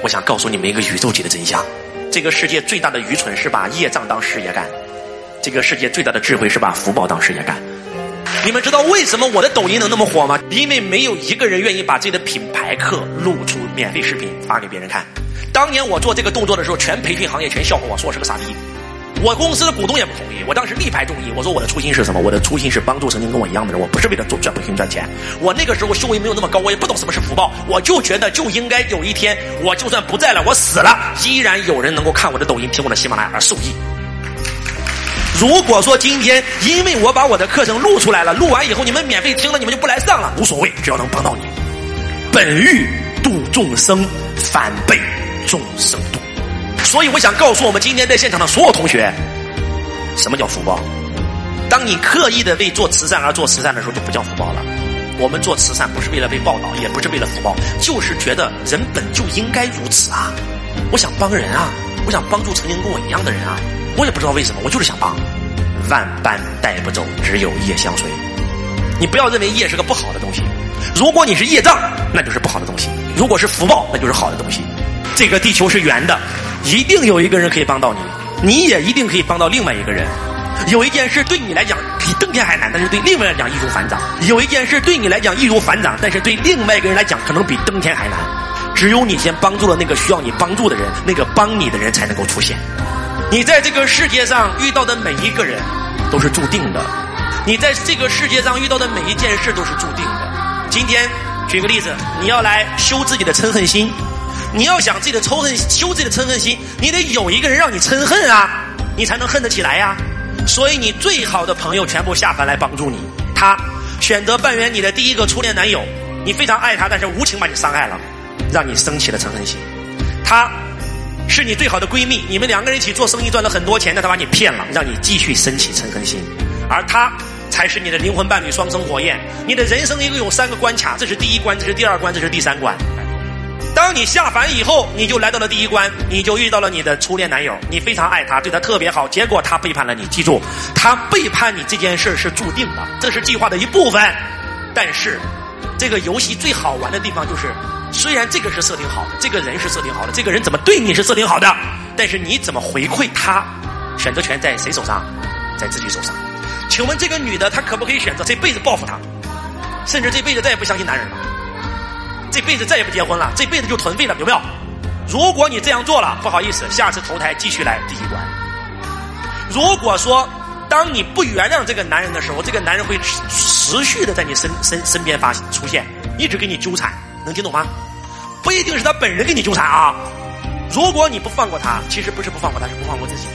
我想告诉你们一个宇宙级的真相：这个世界最大的愚蠢是把业障当事业干，这个世界最大的智慧是把福报当事业干。你们知道为什么我的抖音能那么火吗？因为没有一个人愿意把自己的品牌课录出免费视频发给别人看。当年我做这个动作的时候，全培训行业全笑话我说我是个傻逼。我公司的股东也不同意，我当时力排众议。我说我的初心是什么？我的初心是帮助曾经跟我一样的人，我不是为了做赚培训赚钱。我那个时候修为没有那么高，我也不懂什么是福报，我就觉得就应该有一天，我就算不在了，我死了，依然有人能够看我的抖音、听我的喜马拉雅而受益。如果说今天因为我把我的课程录出来了，录完以后你们免费听了，你们就不来上了，无所谓，只要能帮到你。本欲度众生，反被众生度。所以我想告诉我们今天在现场的所有同学，什么叫福报？当你刻意的为做慈善而做慈善的时候，就不叫福报了。我们做慈善不是为了被报道，也不是为了福报，就是觉得人本就应该如此啊！我想帮人啊，我想帮助曾经跟我一样的人啊，我也不知道为什么，我就是想帮。万般带不走，只有业相随。你不要认为业是个不好的东西，如果你是业障，那就是不好的东西；如果是福报，那就是好的东西。这个地球是圆的。一定有一个人可以帮到你，你也一定可以帮到另外一个人。有一件事对你来讲比登天还难，但是对另外来讲易如反掌；有一件事对你来讲易如反掌，但是对另外一个人来讲可能比登天还难。只有你先帮助了那个需要你帮助的人，那个帮你的人才能够出现。你在这个世界上遇到的每一个人都是注定的，你在这个世界上遇到的每一件事都是注定的。今天举个例子，你要来修自己的嗔恨心。你要想自己的仇恨修自己的嗔恨心，你得有一个人让你嗔恨啊，你才能恨得起来呀。所以你最好的朋友全部下凡来帮助你。他选择扮演你的第一个初恋男友，你非常爱他，但是无情把你伤害了，让你升起了嗔恨心。他是你最好的闺蜜，你们两个人一起做生意赚了很多钱，但他把你骗了，让你继续升起嗔恨心。而他才是你的灵魂伴侣，双生火焰。你的人生一共有三个关卡，这是第一关，这是第二关，这是第三关。当你下凡以后，你就来到了第一关，你就遇到了你的初恋男友，你非常爱他，对他特别好，结果他背叛了你。记住，他背叛你这件事是注定的，这是计划的一部分。但是，这个游戏最好玩的地方就是，虽然这个是设定好的，这个人是设定好的，这个人怎么对你是设定好的，但是你怎么回馈他，选择权在谁手上，在自己手上。请问这个女的她可不可以选择这辈子报复他，甚至这辈子再也不相信男人了？这辈子再也不结婚了，这辈子就囤废了，有没有？如果你这样做了，不好意思，下次投胎继续来第一关。如果说当你不原谅这个男人的时候，这个男人会持续的在你身身身边发出现，一直给你纠缠，能听懂吗？不一定是他本人给你纠缠啊。如果你不放过他，其实不是不放过他，是不放过自己。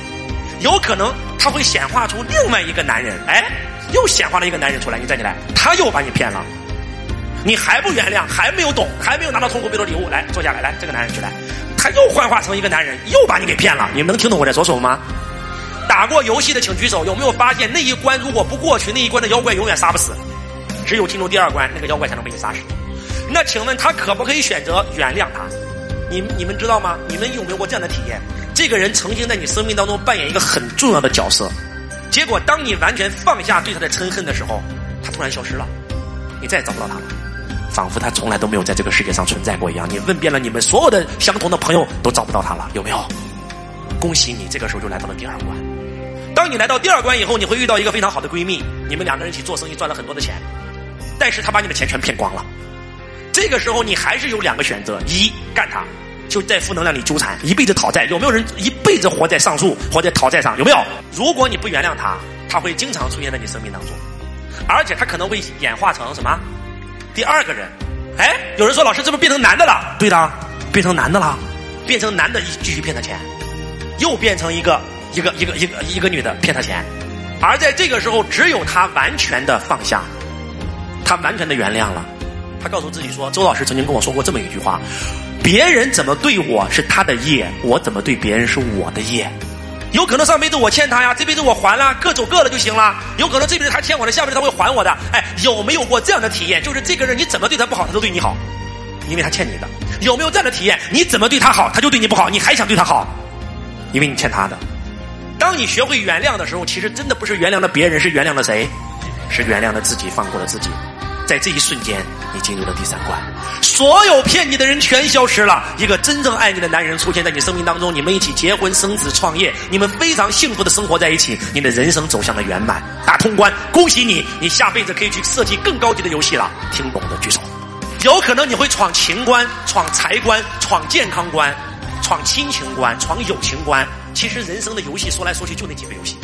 有可能他会显化出另外一个男人，哎，又显化了一个男人出来，你站起来，他又把你骗了。你还不原谅，还没有懂，还没有拿到痛苦背后的礼物，来坐下来，来这个男人起来，他又幻化成一个男人，又把你给骗了。你们能听懂我在说什么吗？打过游戏的请举手，有没有发现那一关如果不过去，那一关的妖怪永远杀不死，只有进入第二关，那个妖怪才能被你杀死。那请问他可不可以选择原谅他？你你们知道吗？你们有没有过这样的体验？这个人曾经在你生命当中扮演一个很重要的角色，结果当你完全放下对他的嗔恨的时候，他突然消失了，你再也找不到他了。仿佛他从来都没有在这个世界上存在过一样。你问遍了你们所有的相同的朋友，都找不到他了，有没有？恭喜你，这个时候就来到了第二关。当你来到第二关以后，你会遇到一个非常好的闺蜜，你们两个人一起做生意赚了很多的钱，但是她把你的钱全骗光了。这个时候你还是有两个选择：一干他，就在负能量里纠缠，一辈子讨债。有没有人一辈子活在上述，活在讨债上？有没有？如果你不原谅他，他会经常出现在你生命当中，而且他可能会演化成什么？第二个人，哎，有人说老师，这不变成男的了？对的，变成男的了，变成男的继续骗他钱，又变成一个一个一个一个一个女的骗他钱，而在这个时候，只有他完全的放下，他完全的原谅了，他告诉自己说：“周老师曾经跟我说过这么一句话，别人怎么对我是他的业，我怎么对别人是我的业。”有可能上辈子我欠他呀，这辈子我还了，各走各的就行了。有可能这辈子他欠我的，下辈子他会还我的。哎，有没有过这样的体验？就是这个人你怎么对他不好，他都对你好，因为他欠你的。有没有这样的体验？你怎么对他好，他就对你不好，你还想对他好，因为你欠他的。当你学会原谅的时候，其实真的不是原谅了别人，是原谅了谁？是原谅了自己，放过了自己。在这一瞬间，你进入了第三关，所有骗你的人全消失了，一个真正爱你的男人出现在你生命当中，你们一起结婚生子创业，你们非常幸福的生活在一起，你的人生走向了圆满，打通关，恭喜你，你下辈子可以去设计更高级的游戏了。听懂的举手。有可能你会闯情关、闯财关、闯健康关、闯亲情关、闯友情关。其实人生的游戏说来说去就那几个游戏。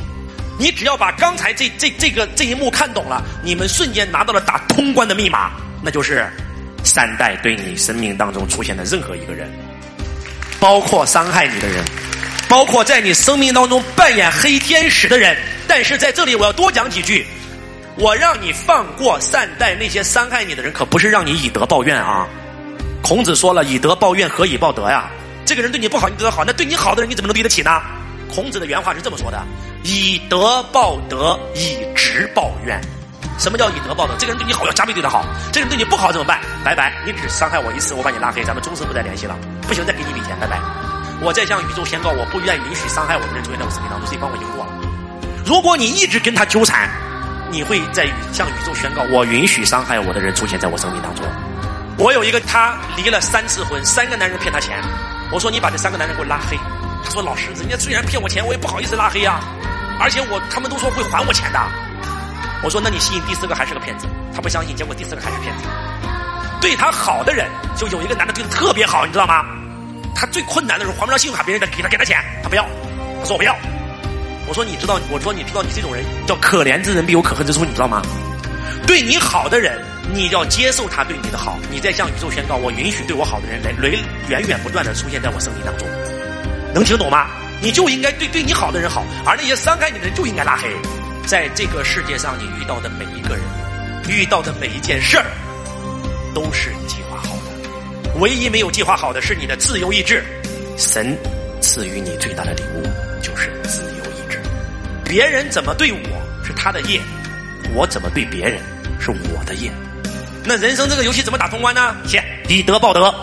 你只要把刚才这这这个这一幕看懂了，你们瞬间拿到了打通关的密码，那就是善待对你生命当中出现的任何一个人，包括伤害你的人，包括在你生命当中扮演黑天使的人。但是在这里我要多讲几句，我让你放过善待那些伤害你的人，可不是让你以德报怨啊。孔子说了，以德报怨，何以报德呀？这个人对你不好，你对他好，那对你好的人你怎么能对得起呢？孔子的原话是这么说的。以德报德，以直报怨。什么叫以德报德？这个人对你好，要加倍对他好；这个人对你不好怎么办？拜拜，你只伤害我一次，我把你拉黑，咱们终身不再联系了。不行，再给你一笔钱，拜拜。我再向宇宙宣告，我不愿允许伤害我的人出现在我生命当中，所以帮我赢过了。如果你一直跟他纠缠，你会在向宇宙宣告，我允许伤害我的人出现在我生命当中。我有一个，他离了三次婚，三个男人骗他钱。我说你把这三个男人给我拉黑。他说老师，人家虽然骗我钱，我也不好意思拉黑呀。而且我他们都说会还我钱的，我说那你吸引第四个还是个骗子，他不相信，结果第四个还是骗子。对他好的人，就有一个男的对他特别好，你知道吗？他最困难的时候还不上信用卡，别人给他给他钱，他不要，他说我不要。我说你知道，我说你知道你这种人叫可怜之人必有可恨之处，你知道吗？对你好的人，你要接受他对你的好，你再向宇宙宣告，我允许对我好的人来来源源不断的出现在我生命当中，能听懂吗？你就应该对对你好的人好，而那些伤害你的人就应该拉黑。在这个世界上，你遇到的每一个人，遇到的每一件事儿，都是计划好的。唯一没有计划好的是你的自由意志。神赐予你最大的礼物就是自由意志。别人怎么对我是他的业，我怎么对别人是我的业。那人生这个游戏怎么打通关呢？先以德报德，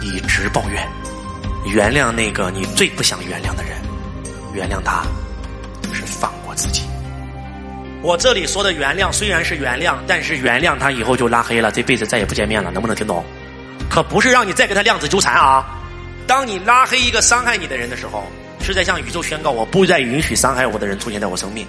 以直报怨。原谅那个你最不想原谅的人，原谅他，是放过自己。我这里说的原谅虽然是原谅，但是原谅他以后就拉黑了，这辈子再也不见面了，能不能听懂？可不是让你再跟他量子纠缠啊！当你拉黑一个伤害你的人的时候，是在向宇宙宣告：我不再允许伤害我的人出现在我生命。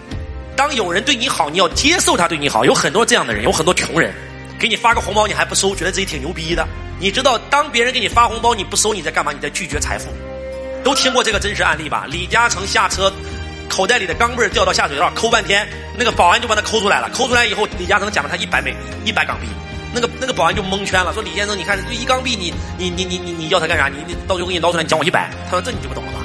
当有人对你好，你要接受他对你好。有很多这样的人，有很多穷人，给你发个红包你还不收，觉得自己挺牛逼的。你知道，当别人给你发红包，你不收，你在干嘛？你在拒绝财富。都听过这个真实案例吧？李嘉诚下车，口袋里的钢镚掉到下水道，抠半天，那个保安就把他抠出来了。抠出来以后，李嘉诚奖了他一百美一百港币。那个那个保安就蒙圈了，说李先生，你看这一钢币，你你你你你你要他干啥？你你到最后给你捞出来，你奖我一百。他说这你就不懂了吧？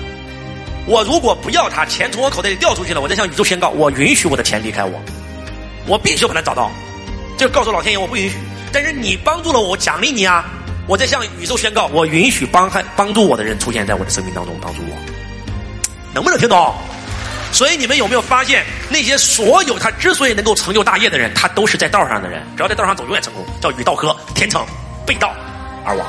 我如果不要他，钱从我口袋里掉出去了，我再向宇宙宣告，我允许我的钱离开我，我必须把它找到，就告诉老天爷我不允许。但是你帮助了我，我奖励你啊。我在向宇宙宣告，我允许帮害帮助我的人出现在我的生命当中，帮助我，能不能听懂？所以你们有没有发现，那些所有他之所以能够成就大业的人，他都是在道上的人，只要在道上走，永远成功。叫与道合，天成，被道而亡。